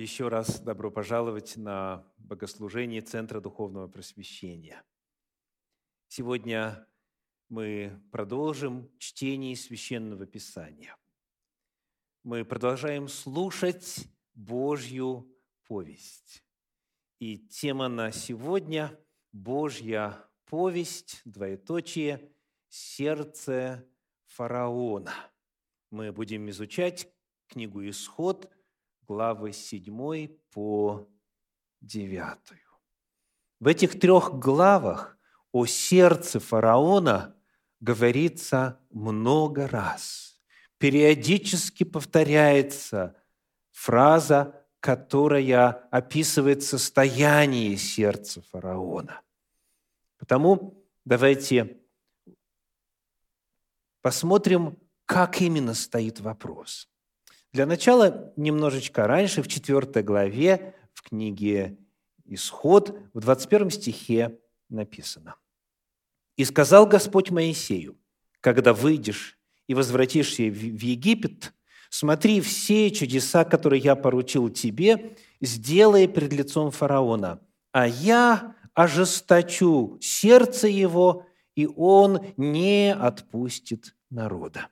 Еще раз добро пожаловать на богослужение Центра Духовного Просвещения. Сегодня мы продолжим чтение Священного Писания. Мы продолжаем слушать Божью повесть. И тема на сегодня – Божья повесть, двоеточие, сердце фараона. Мы будем изучать книгу «Исход», главы 7 по 9. В этих трех главах о сердце фараона говорится много раз. Периодически повторяется фраза, которая описывает состояние сердца фараона. Потому давайте посмотрим, как именно стоит вопрос. Для начала немножечко раньше, в 4 главе, в книге «Исход», в 21 стихе написано. «И сказал Господь Моисею, когда выйдешь и возвратишься в Египет, смотри все чудеса, которые я поручил тебе, сделай пред лицом фараона, а я ожесточу сердце его, и он не отпустит народа».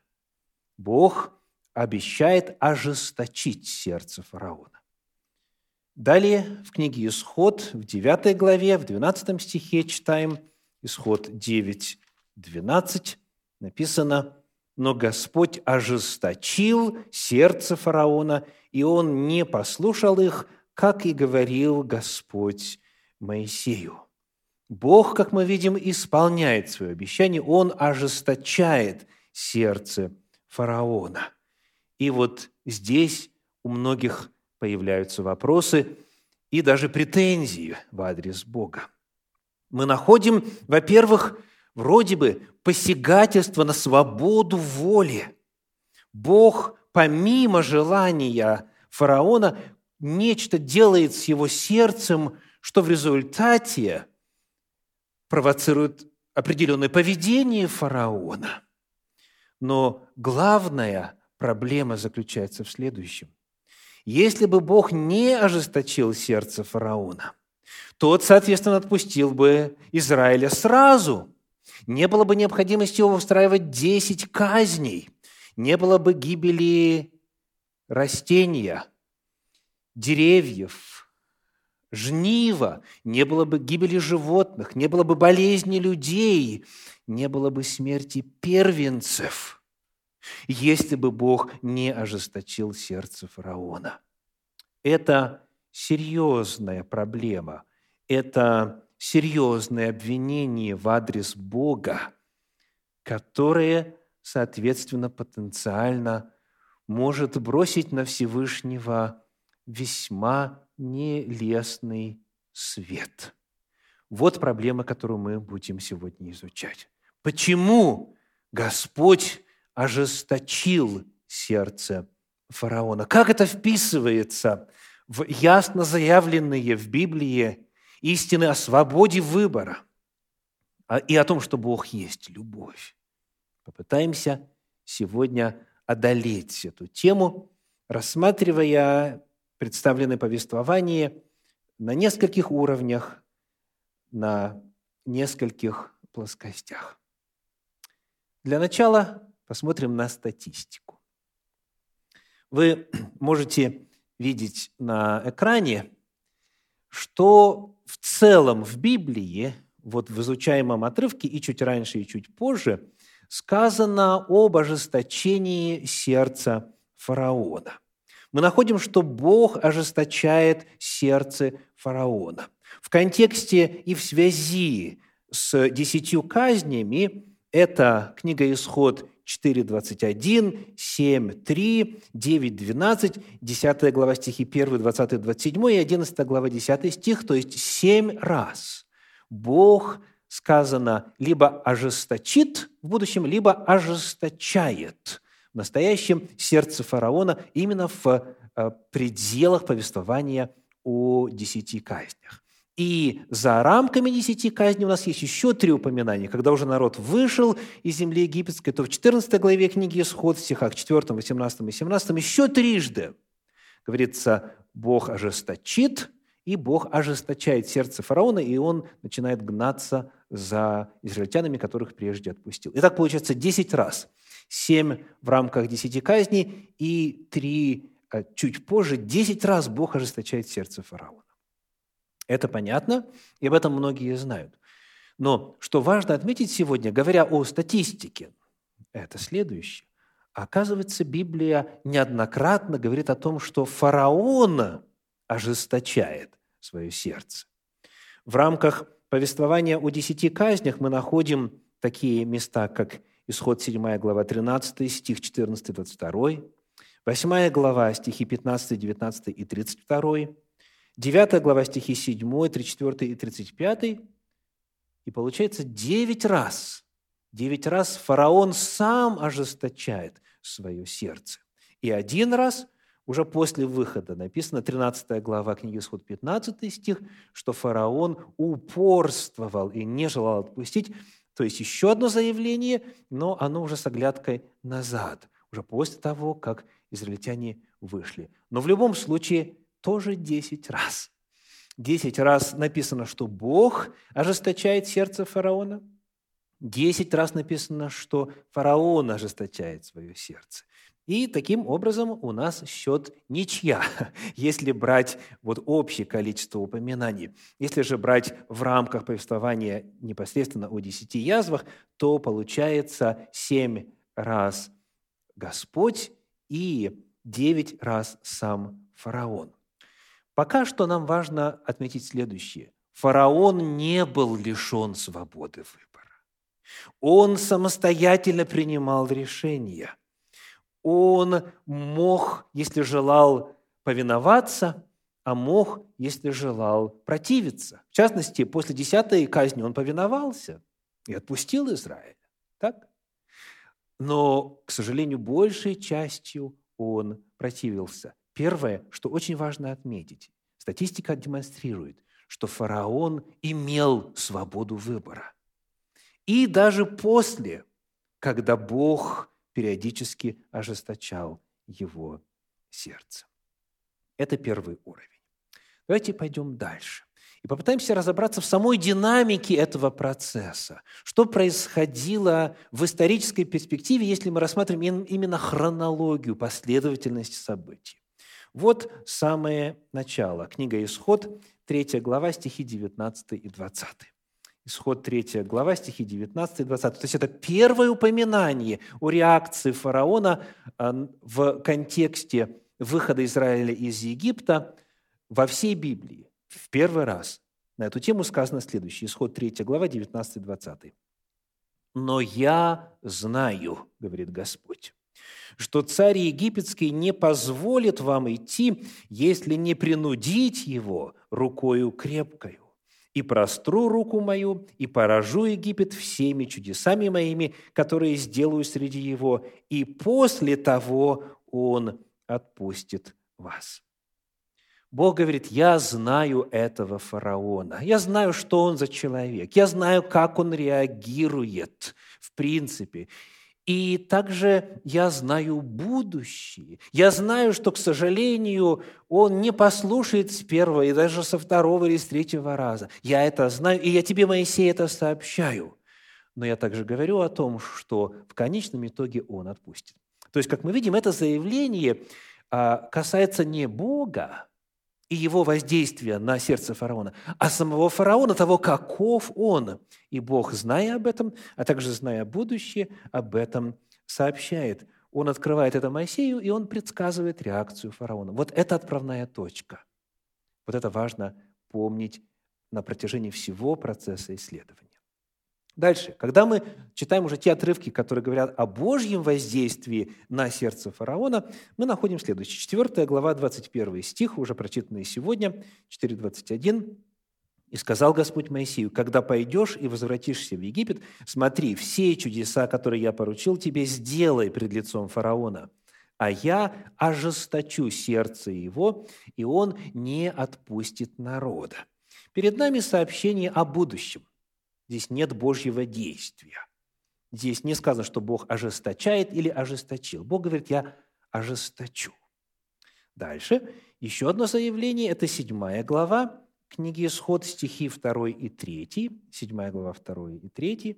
Бог обещает ожесточить сердце фараона. Далее в книге «Исход» в 9 главе, в 12 стихе читаем Исход 9, 12, написано «Но Господь ожесточил сердце фараона, и он не послушал их, как и говорил Господь Моисею». Бог, как мы видим, исполняет свое обещание, Он ожесточает сердце фараона – и вот здесь у многих появляются вопросы и даже претензии в адрес Бога. Мы находим, во-первых, вроде бы посягательство на свободу воли. Бог, помимо желания фараона, нечто делает с его сердцем, что в результате провоцирует определенное поведение фараона. Но главное Проблема заключается в следующем. Если бы Бог не ожесточил сердце фараона, тот, соответственно, отпустил бы Израиля сразу. Не было бы необходимости его устраивать десять казней. Не было бы гибели растения, деревьев, жнива, не было бы гибели животных, не было бы болезни людей, не было бы смерти первенцев – если бы Бог не ожесточил сердце фараона. Это серьезная проблема, это серьезное обвинение в адрес Бога, которое, соответственно, потенциально может бросить на Всевышнего весьма нелестный свет. Вот проблема, которую мы будем сегодня изучать. Почему Господь ожесточил сердце фараона. Как это вписывается в ясно заявленные в Библии истины о свободе выбора и о том, что Бог есть любовь? Попытаемся сегодня одолеть эту тему, рассматривая представленное повествование на нескольких уровнях, на нескольких плоскостях. Для начала Посмотрим на статистику. Вы можете видеть на экране, что в целом в Библии, вот в изучаемом отрывке и чуть раньше, и чуть позже, сказано об ожесточении сердца фараона. Мы находим, что Бог ожесточает сердце фараона. В контексте и в связи с десятью казнями это книга «Исход» 4.21, 7.3, 9.12, 10 глава стихи 1, 20, 27 и 11 глава 10 стих, то есть семь раз Бог, сказано, либо ожесточит в будущем, либо ожесточает в настоящем сердце фараона именно в э, пределах повествования о десяти казнях. И за рамками десяти казней у нас есть еще три упоминания. Когда уже народ вышел из земли египетской, то в 14 главе книги «Исход» в стихах 4, 18 и 17 еще трижды говорится Бог ожесточит, и Бог ожесточает сердце фараона, и он начинает гнаться за израильтянами, которых прежде отпустил. Итак, получается 10 раз. 7 в рамках 10 казней и 3 э, чуть позже, 10 раз Бог ожесточает сердце фараона. Это понятно, и об этом многие знают. Но что важно отметить сегодня, говоря о статистике, это следующее. Оказывается, Библия неоднократно говорит о том, что фараон ожесточает свое сердце. В рамках повествования о десяти казнях мы находим такие места, как Исход 7 глава 13, стих 14, 22, 8 глава, стихи 15, 19 и 32, 9 глава, стихи 7, 34 и 35, и получается девять раз, девять раз фараон сам ожесточает свое сердце. И один раз – уже после выхода написано, 13 глава книги Исход, 15 стих, что фараон упорствовал и не желал отпустить. То есть еще одно заявление, но оно уже с оглядкой назад, уже после того, как израильтяне вышли. Но в любом случае тоже 10 раз. 10 раз написано, что Бог ожесточает сердце фараона. 10 раз написано, что фараон ожесточает свое сердце. И таким образом у нас счет ничья, если брать вот общее количество упоминаний. Если же брать в рамках повествования непосредственно о десяти язвах, то получается семь раз Господь и девять раз сам фараон. Пока что нам важно отметить следующее. Фараон не был лишен свободы выбора. Он самостоятельно принимал решения – он мог, если желал, повиноваться, а мог, если желал, противиться. В частности, после десятой казни он повиновался и отпустил Израиля. Так? Но, к сожалению, большей частью он противился. Первое, что очень важно отметить, статистика демонстрирует, что фараон имел свободу выбора. И даже после, когда Бог периодически ожесточал его сердце. Это первый уровень. Давайте пойдем дальше. И попытаемся разобраться в самой динамике этого процесса. Что происходило в исторической перспективе, если мы рассматриваем именно хронологию, последовательность событий. Вот самое начало. Книга «Исход», 3 глава, стихи 19 и 20. Исход 3 глава, стихи 19 и 20. То есть это первое упоминание о реакции фараона а, в контексте выхода Израиля из Египта во всей Библии. В первый раз на эту тему сказано следующее. Исход 3 глава, 19 и 20. «Но я знаю, — говорит Господь, — что царь египетский не позволит вам идти, если не принудить его рукою крепкою и простру руку мою, и поражу Египет всеми чудесами моими, которые сделаю среди его, и после того он отпустит вас». Бог говорит, я знаю этого фараона, я знаю, что он за человек, я знаю, как он реагирует в принципе. И также я знаю будущее. Я знаю, что, к сожалению, он не послушает с первого и даже со второго или с третьего раза. Я это знаю, и я тебе, Моисей, это сообщаю. Но я также говорю о том, что в конечном итоге он отпустит. То есть, как мы видим, это заявление а, касается не Бога, и его воздействия на сердце фараона, а самого фараона, того, каков он. И Бог, зная об этом, а также зная будущее, об этом сообщает. Он открывает это Моисею, и он предсказывает реакцию фараона. Вот это отправная точка. Вот это важно помнить на протяжении всего процесса исследования. Дальше, когда мы читаем уже те отрывки, которые говорят о Божьем воздействии на сердце фараона, мы находим следующее. 4 глава, 21 стих, уже прочитанный сегодня, 4.21. «И сказал Господь Моисею, когда пойдешь и возвратишься в Египет, смотри, все чудеса, которые я поручил тебе, сделай пред лицом фараона, а я ожесточу сердце его, и он не отпустит народа». Перед нами сообщение о будущем. Здесь нет Божьего действия. Здесь не сказано, что Бог ожесточает или ожесточил. Бог говорит, я ожесточу. Дальше еще одно заявление, это седьмая глава книги Исход, стихи 2 и 3, седьмая глава 2 и 3.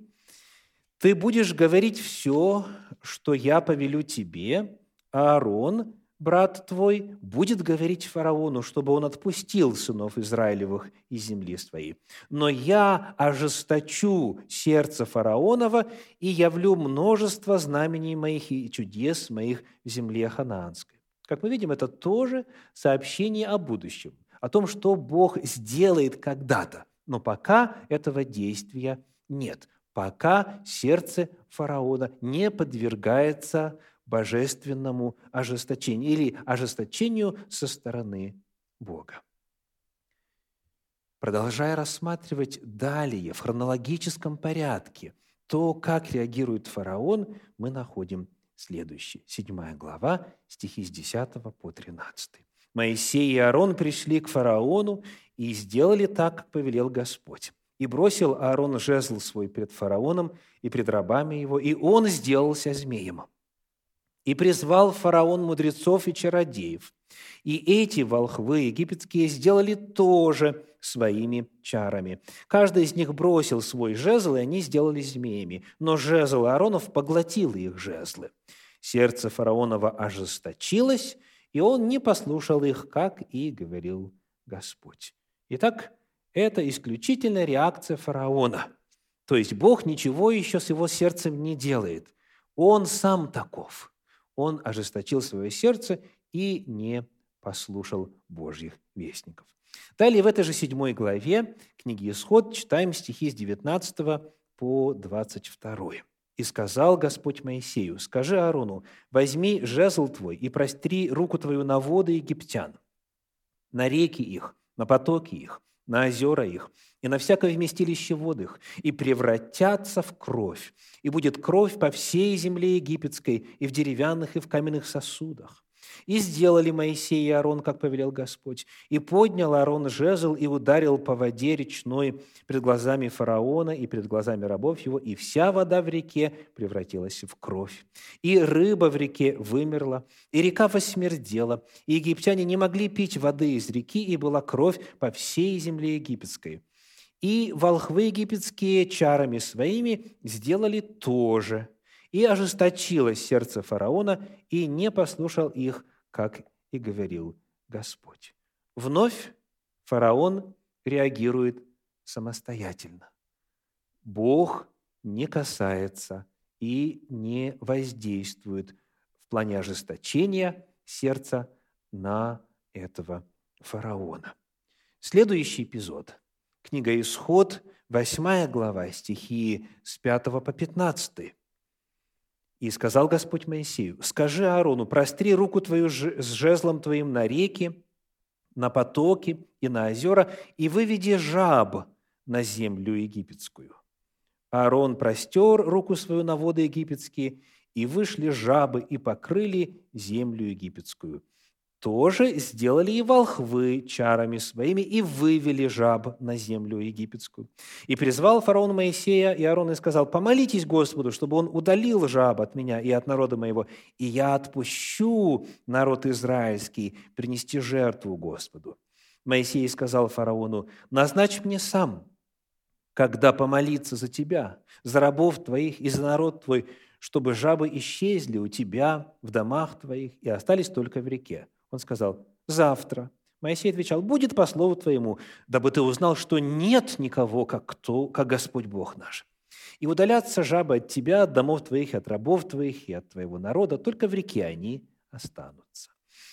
«Ты будешь говорить все, что я повелю тебе, Аарон, брат твой, будет говорить фараону, чтобы он отпустил сынов Израилевых из земли своей. Но я ожесточу сердце фараонова и явлю множество знамений моих и чудес моих в земле ханаанской». Как мы видим, это тоже сообщение о будущем, о том, что Бог сделает когда-то. Но пока этого действия нет, пока сердце фараона не подвергается божественному ожесточению или ожесточению со стороны Бога. Продолжая рассматривать далее, в хронологическом порядке, то, как реагирует фараон, мы находим следующее. Седьмая глава, стихи с 10 по 13. «Моисей и Аарон пришли к фараону и сделали так, как повелел Господь. И бросил Аарон жезл свой пред фараоном и пред рабами его, и он сделался змеем. И призвал фараон мудрецов и чародеев. И эти волхвы египетские сделали тоже своими чарами. Каждый из них бросил свой жезл, и они сделали змеями. Но жезл Ааронов поглотил их жезлы. Сердце фараонова ожесточилось, и он не послушал их, как и говорил Господь. Итак, это исключительно реакция фараона. То есть Бог ничего еще с его сердцем не делает. Он сам таков – он ожесточил свое сердце и не послушал Божьих вестников. Далее в этой же седьмой главе книги Исход читаем стихи с 19 по 22. «И сказал Господь Моисею, скажи Аарону, возьми жезл твой и простри руку твою на воды египтян, на реки их, на потоки их, на озера их, и на всякое вместилище вод их, и превратятся в кровь, и будет кровь по всей земле египетской, и в деревянных, и в каменных сосудах. И сделали Моисей и Аарон, как повелел Господь. И поднял Аарон жезл и ударил по воде речной пред глазами фараона и пред глазами рабов его, и вся вода в реке превратилась в кровь. И рыба в реке вымерла, и река восмердела, и египтяне не могли пить воды из реки, и была кровь по всей земле египетской. И волхвы египетские чарами своими сделали то же. И ожесточилось сердце фараона, и не послушал их, как и говорил Господь. Вновь фараон реагирует самостоятельно. Бог не касается и не воздействует в плане ожесточения сердца на этого фараона. Следующий эпизод – Книга Исход, 8 глава, стихи с 5 по 15. «И сказал Господь Моисею, скажи Аарону, простри руку твою с жезлом твоим на реки, на потоки и на озера, и выведи жаб на землю египетскую». Аарон простер руку свою на воды египетские, и вышли жабы и покрыли землю египетскую тоже сделали и волхвы чарами своими и вывели жаб на землю египетскую. И призвал фараон Моисея и Аарон и сказал, «Помолитесь Господу, чтобы он удалил жаб от меня и от народа моего, и я отпущу народ израильский принести жертву Господу». Моисей сказал фараону, «Назначь мне сам, когда помолиться за тебя, за рабов твоих и за народ твой, чтобы жабы исчезли у тебя в домах твоих и остались только в реке». Он сказал, завтра. Моисей отвечал, будет по слову твоему, дабы ты узнал, что нет никого, как, кто, как Господь Бог наш. И удалятся жабы от тебя, от домов твоих, от рабов твоих и от твоего народа, только в реке они останутся.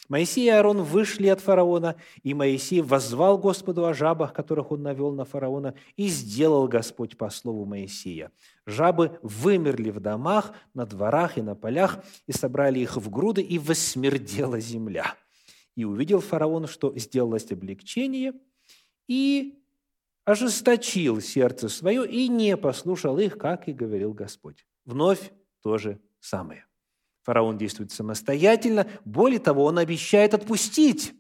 Моисей и Аарон вышли от фараона, и Моисей воззвал Господу о жабах, которых он навел на фараона, и сделал Господь по слову Моисея. Жабы вымерли в домах, на дворах и на полях, и собрали их в груды, и восмердела земля. И увидел фараон, что сделалось облегчение, и ожесточил сердце свое, и не послушал их, как и говорил Господь. Вновь то же самое. Фараон действует самостоятельно, более того, он обещает отпустить,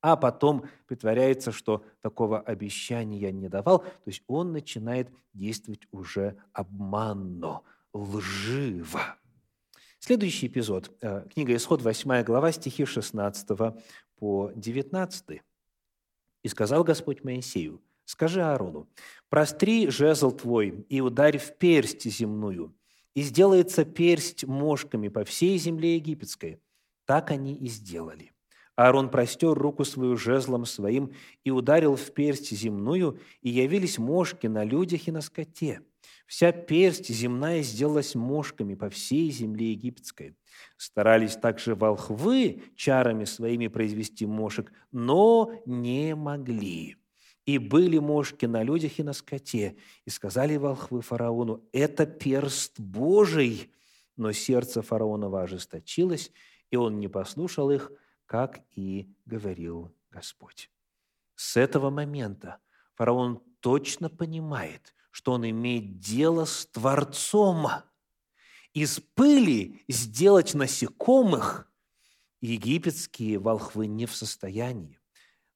а потом притворяется, что такого обещания не давал, то есть он начинает действовать уже обманно, лживо. Следующий эпизод, э, книга Исход, 8 глава, стихи 16 по 19. «И сказал Господь Моисею, скажи Аарону, простри жезл твой и ударь в персть земную, и сделается персть мошками по всей земле египетской. Так они и сделали. Аарон простер руку свою жезлом своим и ударил в персть земную, и явились мошки на людях и на скоте. Вся персть земная сделалась мошками по всей земле египетской. Старались также волхвы чарами своими произвести мошек, но не могли. И были мошки на людях и на скоте. И сказали волхвы фараону, это перст Божий. Но сердце фараонова ожесточилось, и он не послушал их, как и говорил Господь. С этого момента фараон точно понимает, что он имеет дело с Творцом. Из пыли сделать насекомых египетские волхвы не в состоянии.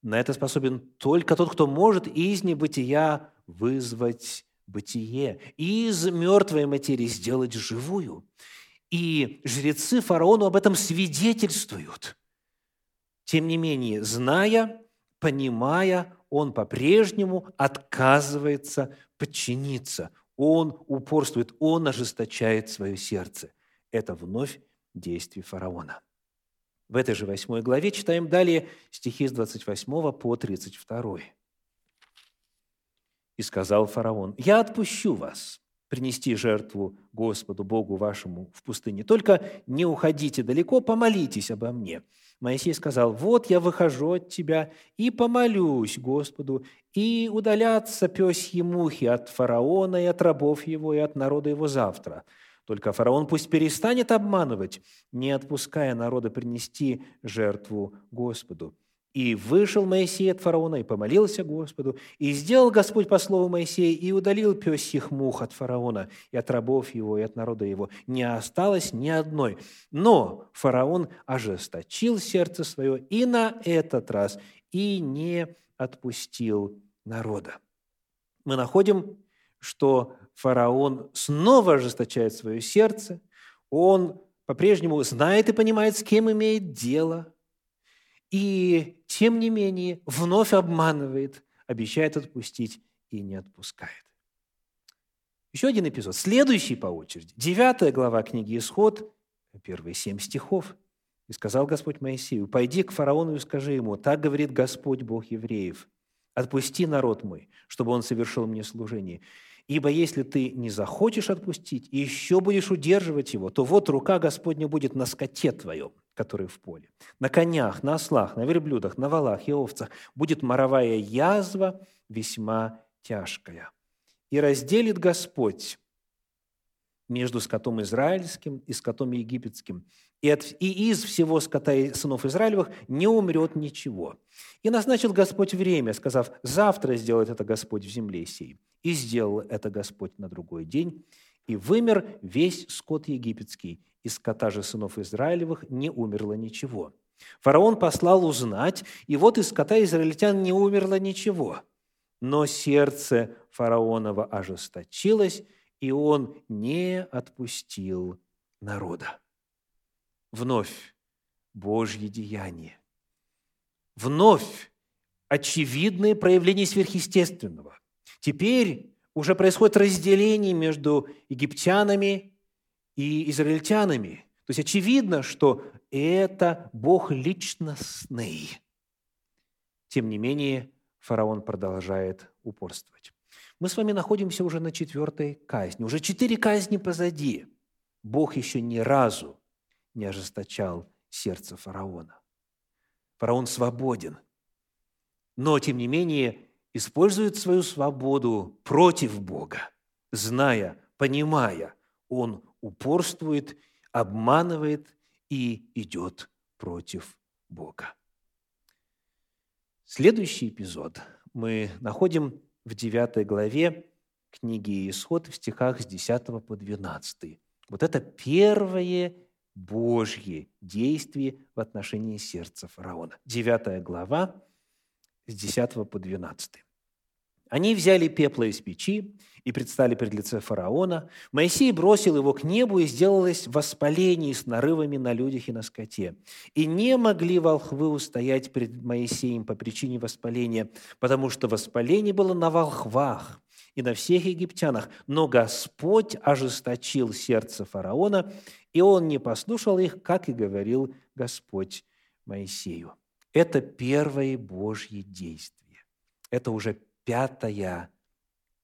На это способен только тот, кто может из небытия вызвать бытие, из мертвой материи сделать живую. И жрецы фараону об этом свидетельствуют. Тем не менее, зная, понимая, он по-прежнему отказывается подчиниться. Он упорствует, он ожесточает свое сердце. Это вновь действие фараона. В этой же восьмой главе читаем далее стихи с 28 по 32. «И сказал фараон, «Я отпущу вас, принести жертву Господу Богу вашему в пустыне. Только не уходите далеко, помолитесь обо мне». Моисей сказал, «Вот я выхожу от тебя и помолюсь Господу, и удалятся пёсьи мухи от фараона и от рабов его, и от народа его завтра. Только фараон пусть перестанет обманывать, не отпуская народа принести жертву Господу». И вышел Моисей от фараона, и помолился Господу, и сделал Господь по слову Моисея, и удалил пёсьих мух от фараона, и от рабов его, и от народа его. Не осталось ни одной. Но фараон ожесточил сердце свое и на этот раз, и не отпустил народа. Мы находим, что фараон снова ожесточает свое сердце, он по-прежнему знает и понимает, с кем имеет дело – и, тем не менее, вновь обманывает, обещает отпустить и не отпускает. Еще один эпизод, следующий по очереди. Девятая глава книги «Исход», первые семь стихов. «И сказал Господь Моисею, пойди к фараону и скажи ему, так говорит Господь, Бог евреев, отпусти народ мой, чтобы он совершил мне служение. Ибо если ты не захочешь отпустить и еще будешь удерживать его, то вот рука Господня будет на скоте твоем, которые в поле. На конях, на ослах, на верблюдах, на валах и овцах будет моровая язва весьма тяжкая. И разделит Господь между скотом израильским и скотом египетским. И, от, и из всего скота и сынов Израилевых не умрет ничего. И назначил Господь время, сказав, завтра сделает это Господь в земле сей. И сделал это Господь на другой день, и вымер весь скот египетский, из скота же сынов Израилевых не умерло ничего. Фараон послал узнать, и вот из скота израильтян не умерло ничего. Но сердце фараонова ожесточилось, и он не отпустил народа. Вновь Божье деяние. Вновь очевидное проявление сверхъестественного. Теперь уже происходит разделение между египтянами и израильтянами. То есть очевидно, что это Бог личностный. Тем не менее, фараон продолжает упорствовать. Мы с вами находимся уже на четвертой казни. Уже четыре казни позади. Бог еще ни разу не ожесточал сердце фараона. Фараон свободен. Но, тем не менее, использует свою свободу против Бога, зная, понимая, он упорствует, обманывает и идет против Бога. Следующий эпизод мы находим в 9 главе книги Исход в стихах с 10 по 12. Вот это первое Божье действие в отношении сердца фараона. 9 глава с 10 по 12. Они взяли пепла из печи и предстали пред лице фараона. Моисей бросил его к небу, и сделалось воспаление с нарывами на людях и на скоте. И не могли волхвы устоять перед Моисеем по причине воспаления, потому что воспаление было на волхвах и на всех египтянах. Но Господь ожесточил сердце фараона, и он не послушал их, как и говорил Господь Моисею. Это первое Божье действие. Это уже пятая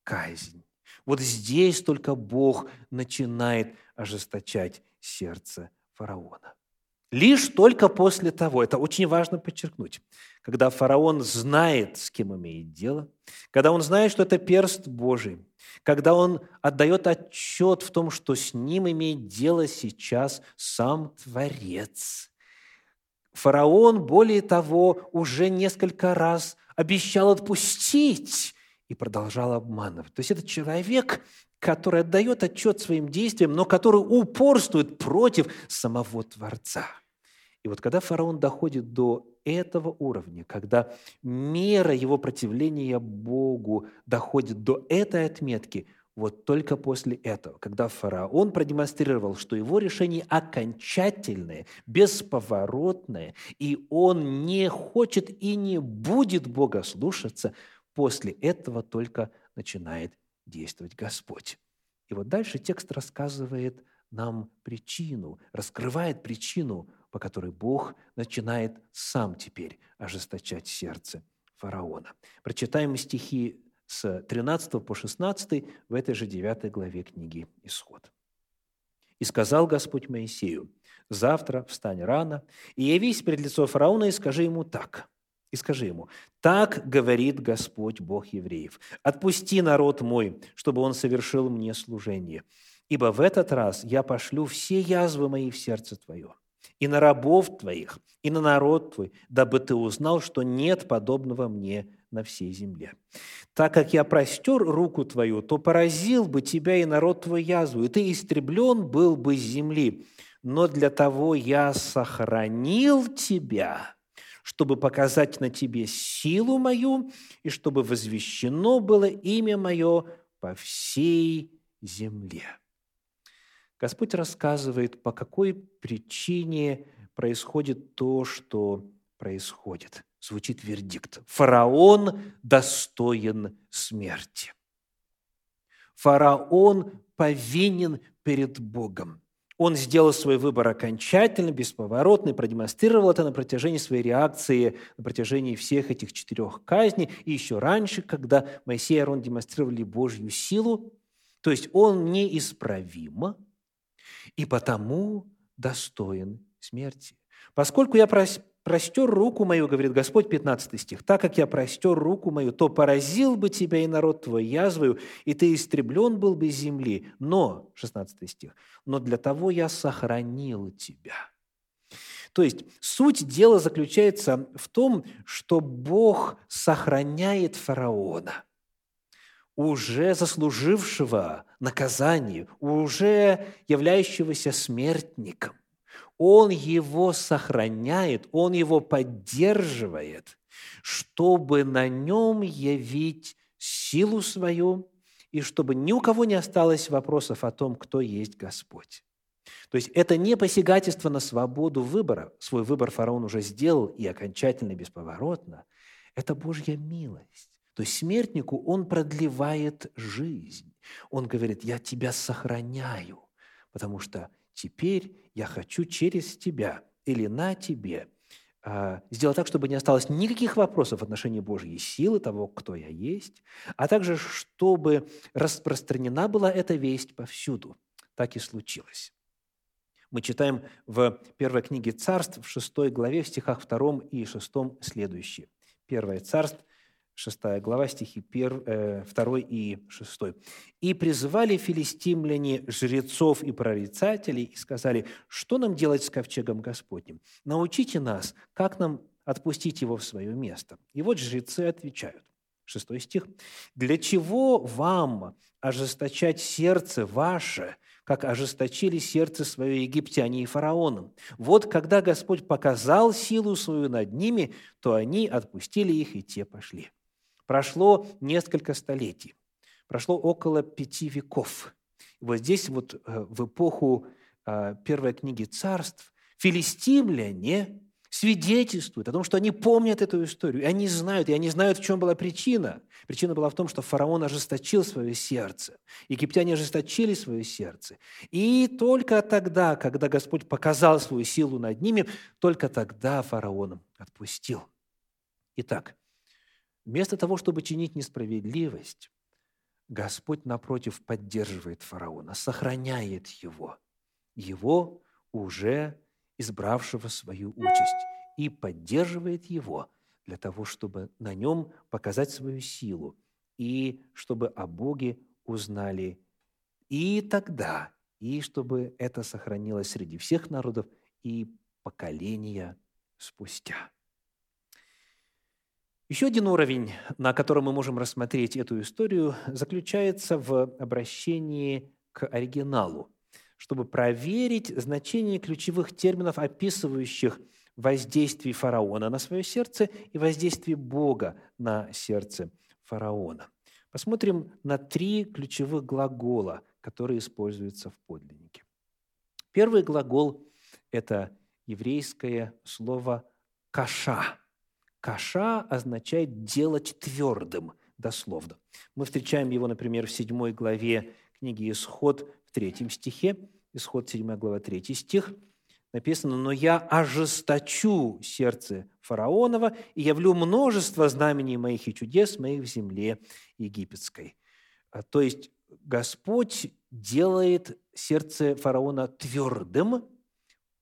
казнь. Вот здесь только Бог начинает ожесточать сердце фараона. Лишь только после того, это очень важно подчеркнуть, когда фараон знает, с кем имеет дело, когда он знает, что это перст Божий, когда он отдает отчет в том, что с ним имеет дело сейчас сам Творец. Фараон, более того, уже несколько раз обещал отпустить и продолжал обманывать. То есть это человек, который отдает отчет своим действиям, но который упорствует против самого Творца. И вот когда фараон доходит до этого уровня, когда мера его противления Богу доходит до этой отметки, вот только после этого, когда фараон продемонстрировал, что его решение окончательное, бесповоротное, и он не хочет и не будет Бога слушаться, После этого только начинает действовать Господь. И вот дальше текст рассказывает нам причину, раскрывает причину, по которой Бог начинает сам теперь ожесточать сердце фараона. Прочитаем стихи с 13 по 16 в этой же 9 главе книги «Исход». «И сказал Господь Моисею, завтра встань рано, и явись пред лицо фараона, и скажи ему так – и скажи ему, так говорит Господь Бог евреев, отпусти народ мой, чтобы он совершил мне служение, ибо в этот раз я пошлю все язвы мои в сердце твое, и на рабов твоих, и на народ твой, дабы ты узнал, что нет подобного мне на всей земле. Так как я простер руку твою, то поразил бы тебя и народ твой язву, и ты истреблен был бы с земли. Но для того я сохранил тебя, чтобы показать на тебе силу мою, и чтобы возвещено было имя мое по всей земле». Господь рассказывает, по какой причине происходит то, что происходит. Звучит вердикт. Фараон достоин смерти. Фараон повинен перед Богом. Он сделал свой выбор окончательно, бесповоротно, продемонстрировал это на протяжении своей реакции, на протяжении всех этих четырех казней. И еще раньше, когда Моисей и Аарон демонстрировали Божью силу, то есть он неисправимо и потому достоин смерти. Поскольку я простер руку мою, говорит Господь, 15 стих, так как я простер руку мою, то поразил бы тебя и народ твой язвою, и ты истреблен был бы земли. Но, 16 стих, но для того я сохранил тебя. То есть суть дела заключается в том, что Бог сохраняет фараона, уже заслужившего наказание, уже являющегося смертником. Он его сохраняет, он его поддерживает, чтобы на нем явить силу свою, и чтобы ни у кого не осталось вопросов о том, кто есть Господь. То есть это не посягательство на свободу выбора. Свой выбор фараон уже сделал и окончательно бесповоротно. Это Божья милость. То есть смертнику он продлевает жизнь. Он говорит, я тебя сохраняю, потому что теперь я хочу через тебя или на тебе а, сделать так, чтобы не осталось никаких вопросов в отношении Божьей силы, того, кто я есть, а также чтобы распространена была эта весть повсюду. Так и случилось. Мы читаем в первой книге царств, в шестой главе, в стихах втором и шестом следующее. Первое царство, 6 глава, стихи 1, 2 э, и 6. «И призывали филистимляне жрецов и прорицателей и сказали, что нам делать с ковчегом Господним? Научите нас, как нам отпустить его в свое место». И вот жрецы отвечают. Шестой стих. «Для чего вам ожесточать сердце ваше, как ожесточили сердце свое египтяне и фараоном. Вот когда Господь показал силу свою над ними, то они отпустили их, и те пошли. Прошло несколько столетий, прошло около пяти веков. Вот здесь вот э, в эпоху э, первой книги царств филистимляне свидетельствуют о том, что они помнят эту историю, и они знают, и они знают, в чем была причина. Причина была в том, что фараон ожесточил свое сердце, египтяне ожесточили свое сердце. И только тогда, когда Господь показал свою силу над ними, только тогда фараон отпустил. Итак, вместо того, чтобы чинить несправедливость, Господь, напротив, поддерживает фараона, сохраняет его, его уже избравшего свою участь, и поддерживает его для того, чтобы на нем показать свою силу, и чтобы о Боге узнали и тогда, и чтобы это сохранилось среди всех народов и поколения спустя. Еще один уровень, на котором мы можем рассмотреть эту историю, заключается в обращении к оригиналу чтобы проверить значение ключевых терминов, описывающих воздействие фараона на свое сердце и воздействие Бога на сердце фараона. Посмотрим на три ключевых глагола, которые используются в подлиннике. Первый глагол – это еврейское слово «каша». «Каша» означает «делать твердым», дословно. Мы встречаем его, например, в седьмой главе книги «Исход» в третьем стихе. Исход 7 глава 3 стих, написано, «Но я ожесточу сердце фараонова и явлю множество знамений моих и чудес моих в земле египетской». А, то есть Господь делает сердце фараона твердым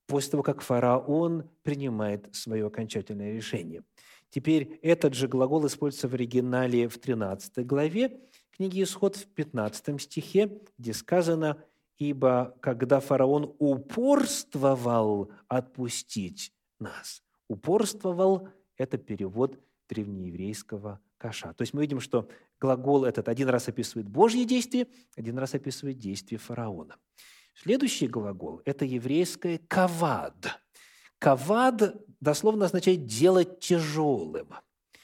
после того, как фараон принимает свое окончательное решение. Теперь этот же глагол используется в оригинале в 13 главе книги Исход в 15 стихе, где сказано – ибо когда фараон упорствовал отпустить нас, упорствовал – это перевод древнееврейского каша. То есть мы видим, что глагол этот один раз описывает Божье действие, один раз описывает действие фараона. Следующий глагол – это еврейское «кавад». «Кавад» дословно означает «делать тяжелым».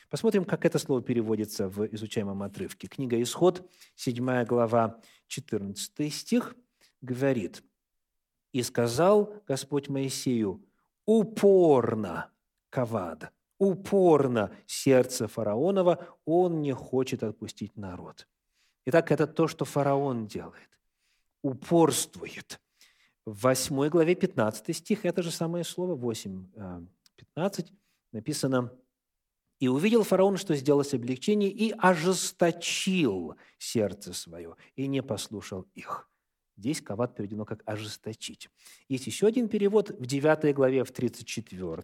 Посмотрим, как это слово переводится в изучаемом отрывке. Книга «Исход», 7 глава, 14 стих – говорит, «И сказал Господь Моисею, упорно, Кавад, упорно сердце фараонова, он не хочет отпустить народ». Итак, это то, что фараон делает. Упорствует. В 8 главе 15 стих, это же самое слово, 8, 15, э, написано, «И увидел фараон, что сделалось облегчение, и ожесточил сердце свое, и не послушал их». Здесь кават переведено как «ожесточить». Есть еще один перевод в 9 главе, в 34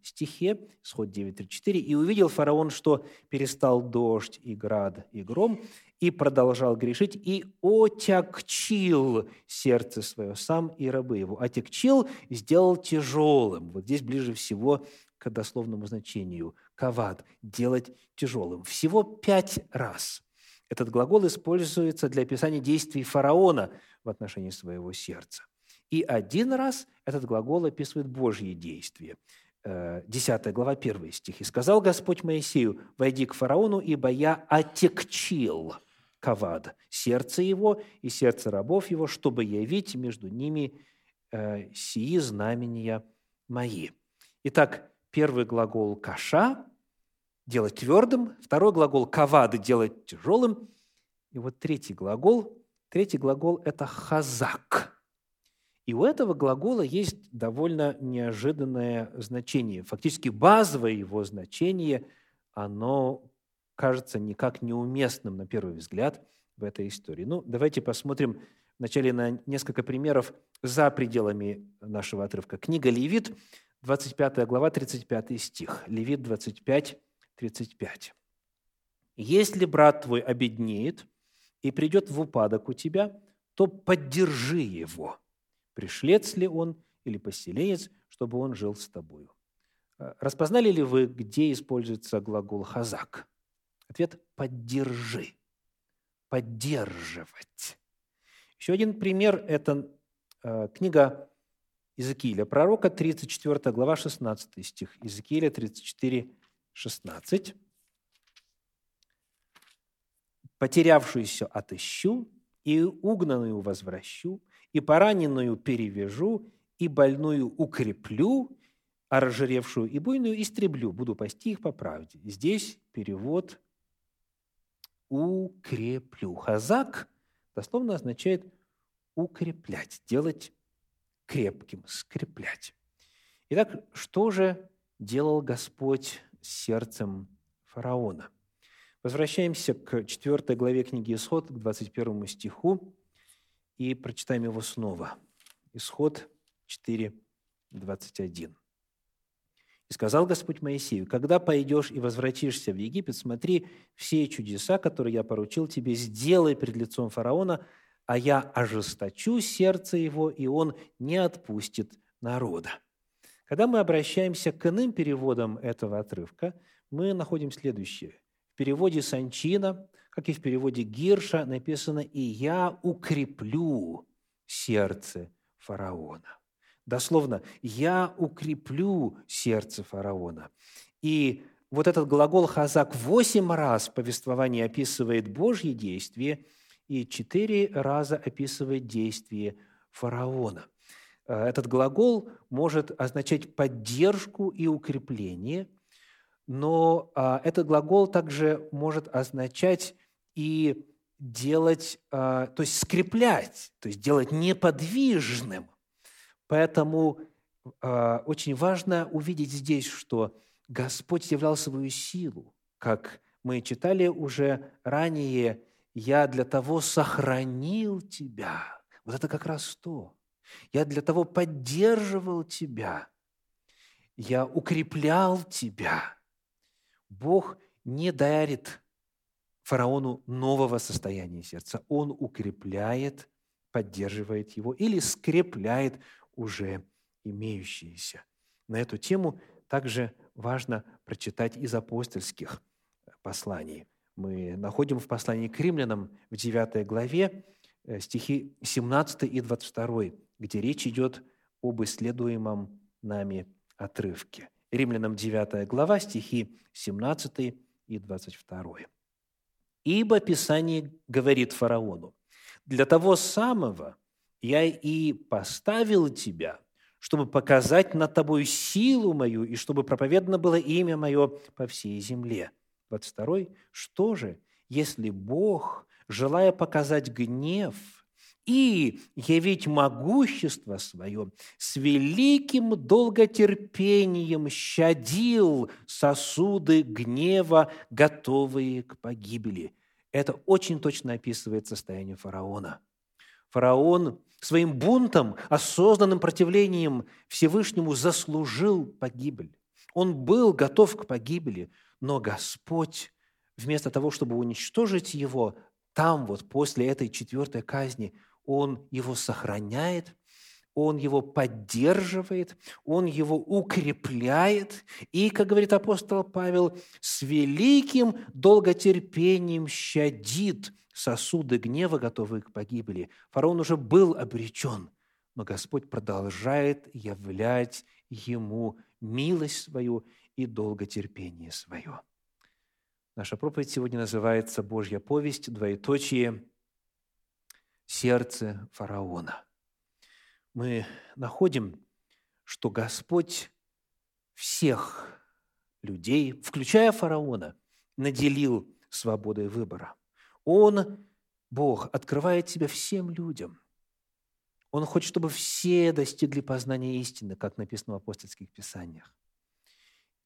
стихе, исход 9.34. «И увидел фараон, что перестал дождь и град и гром, и продолжал грешить, и отягчил сердце свое сам и рабы его». Отягчил, сделал тяжелым. Вот здесь ближе всего к дословному значению. Кават – делать тяжелым. Всего пять раз – этот глагол используется для описания действий фараона в отношении своего сердца. И один раз этот глагол описывает Божьи действия. 10 э, глава, 1 стих. «И сказал Господь Моисею, войди к фараону, ибо я отекчил кавад, сердце его и сердце рабов его, чтобы явить между ними э, сии знамения мои». Итак, первый глагол «каша» – делать твердым, второй глагол «кавад» – делать тяжелым, и вот третий глагол Третий глагол – это «хазак». И у этого глагола есть довольно неожиданное значение. Фактически базовое его значение, оно кажется никак неуместным на первый взгляд в этой истории. Ну, давайте посмотрим вначале на несколько примеров за пределами нашего отрывка. Книга Левит, 25 глава, 35 стих. Левит 25, 35. «Если брат твой обеднеет, и придет в упадок у тебя, то поддержи его, пришлец ли он или поселенец, чтобы он жил с тобою. Э, распознали ли вы, где используется глагол «хазак»? Ответ – «поддержи», «поддерживать». Еще один пример – это э, книга Иезекииля, пророка, 34 глава, 16 стих. Иезекииля 34, 16. потерявшуюся отыщу, и угнанную возвращу, и пораненную перевяжу, и больную укреплю, а разжиревшую и буйную истреблю, буду пасти их по правде». Здесь перевод «укреплю». Хазак дословно означает «укреплять», делать крепким, скреплять. Итак, что же делал Господь с сердцем фараона? Возвращаемся к 4 главе книги Исход, к 21 стиху, и прочитаем его снова. Исход 4, 21. «И сказал Господь Моисею, когда пойдешь и возвратишься в Египет, смотри, все чудеса, которые я поручил тебе, сделай пред лицом фараона, а я ожесточу сердце его, и он не отпустит народа». Когда мы обращаемся к иным переводам этого отрывка, мы находим следующее. В переводе Санчина, как и в переводе Гирша, написано «И я укреплю сердце фараона». Дословно, «Я укреплю сердце фараона». И вот этот глагол «хазак» восемь раз в повествовании описывает Божье действие и четыре раза описывает действие фараона. Э, этот глагол может означать поддержку и укрепление, но а, этот глагол также может означать и делать, а, то есть скреплять, то есть делать неподвижным. Поэтому а, очень важно увидеть здесь, что Господь являл свою силу, как мы читали уже ранее, «Я для того сохранил тебя». Вот это как раз то. Я для того поддерживал тебя. Я укреплял тебя. Бог не дарит фараону нового состояния сердца. Он укрепляет, поддерживает его или скрепляет уже имеющиеся. На эту тему также важно прочитать из апостольских посланий. Мы находим в послании к римлянам в 9 главе э, стихи 17 и 22 где речь идет об исследуемом нами отрывке. Римлянам 9 глава, стихи 17 и 22. «Ибо Писание говорит фараону, «Для того самого я и поставил тебя, чтобы показать над тобой силу мою и чтобы проповедано было имя мое по всей земле». 22. «Что же, если Бог, желая показать гнев и явить могущество свое, с великим долготерпением щадил сосуды гнева, готовые к погибели. Это очень точно описывает состояние фараона. Фараон своим бунтом, осознанным противлением Всевышнему заслужил погибель. Он был готов к погибели, но Господь, вместо того, чтобы уничтожить его, там вот после этой четвертой казни – он его сохраняет, он его поддерживает, он его укрепляет. И, как говорит апостол Павел, с великим долготерпением щадит сосуды гнева, готовые к погибели. Фараон уже был обречен, но Господь продолжает являть ему милость свою и долготерпение свое. Наша проповедь сегодня называется «Божья повесть», двоеточие – сердце фараона. Мы находим, что Господь всех людей, включая фараона, наделил свободой выбора. Он, Бог, открывает себя всем людям. Он хочет, чтобы все достигли познания истины, как написано в апостольских писаниях.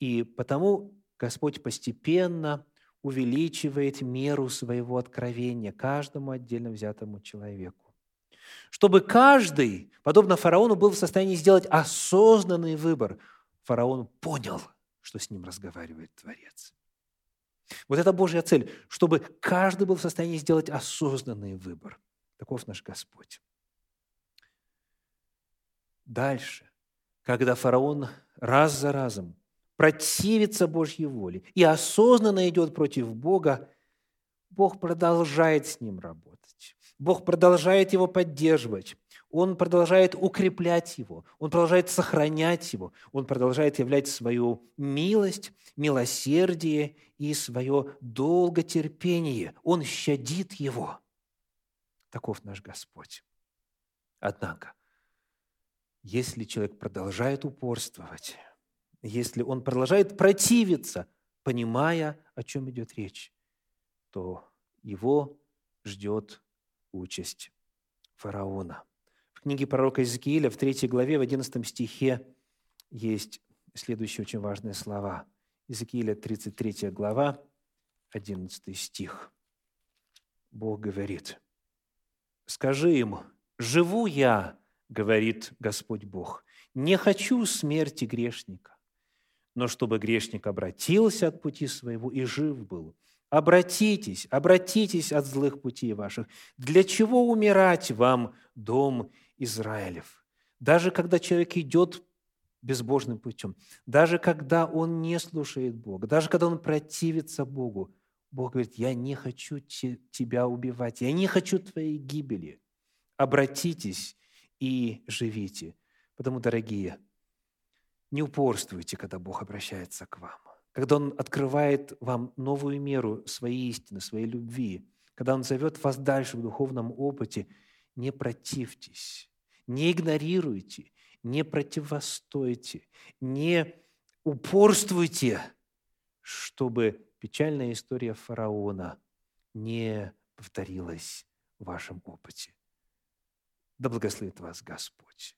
И потому Господь постепенно увеличивает меру своего откровения каждому отдельно взятому человеку. Чтобы каждый, подобно фараону, был в состоянии сделать осознанный выбор. Фараон понял, что с ним разговаривает Творец. Вот это Божья цель, чтобы каждый был в состоянии сделать осознанный выбор. Таков наш Господь. Дальше, когда фараон раз за разом противится Божьей воле и осознанно идет против Бога, Бог продолжает с ним работать. Бог продолжает его поддерживать. Он продолжает укреплять его, он продолжает сохранять его, он продолжает являть свою милость, милосердие и свое долготерпение. Он щадит его. Таков наш Господь. Однако, если человек продолжает упорствовать, если он продолжает противиться, понимая, о чем идет речь, то его ждет участь фараона. В книге пророка Иезекииля в 3 главе, в 11 стихе есть следующие очень важные слова. Иезекииля, 33 глава, 11 стих. Бог говорит, «Скажи им, живу я, говорит Господь Бог, не хочу смерти грешника, но чтобы грешник обратился от пути своего и жив был. Обратитесь, обратитесь от злых путей ваших. Для чего умирать вам, дом Израилев? Даже когда человек идет безбожным путем, даже когда он не слушает Бога, даже когда он противится Богу, Бог говорит, я не хочу тебя убивать, я не хочу твоей гибели. Обратитесь и живите. Потому, дорогие, не упорствуйте, когда Бог обращается к вам когда Он открывает вам новую меру своей истины, своей любви, когда Он зовет вас дальше в духовном опыте, не противьтесь, не игнорируйте, не противостойте, не упорствуйте, чтобы печальная история фараона не повторилась в вашем опыте. Да благословит вас Господь.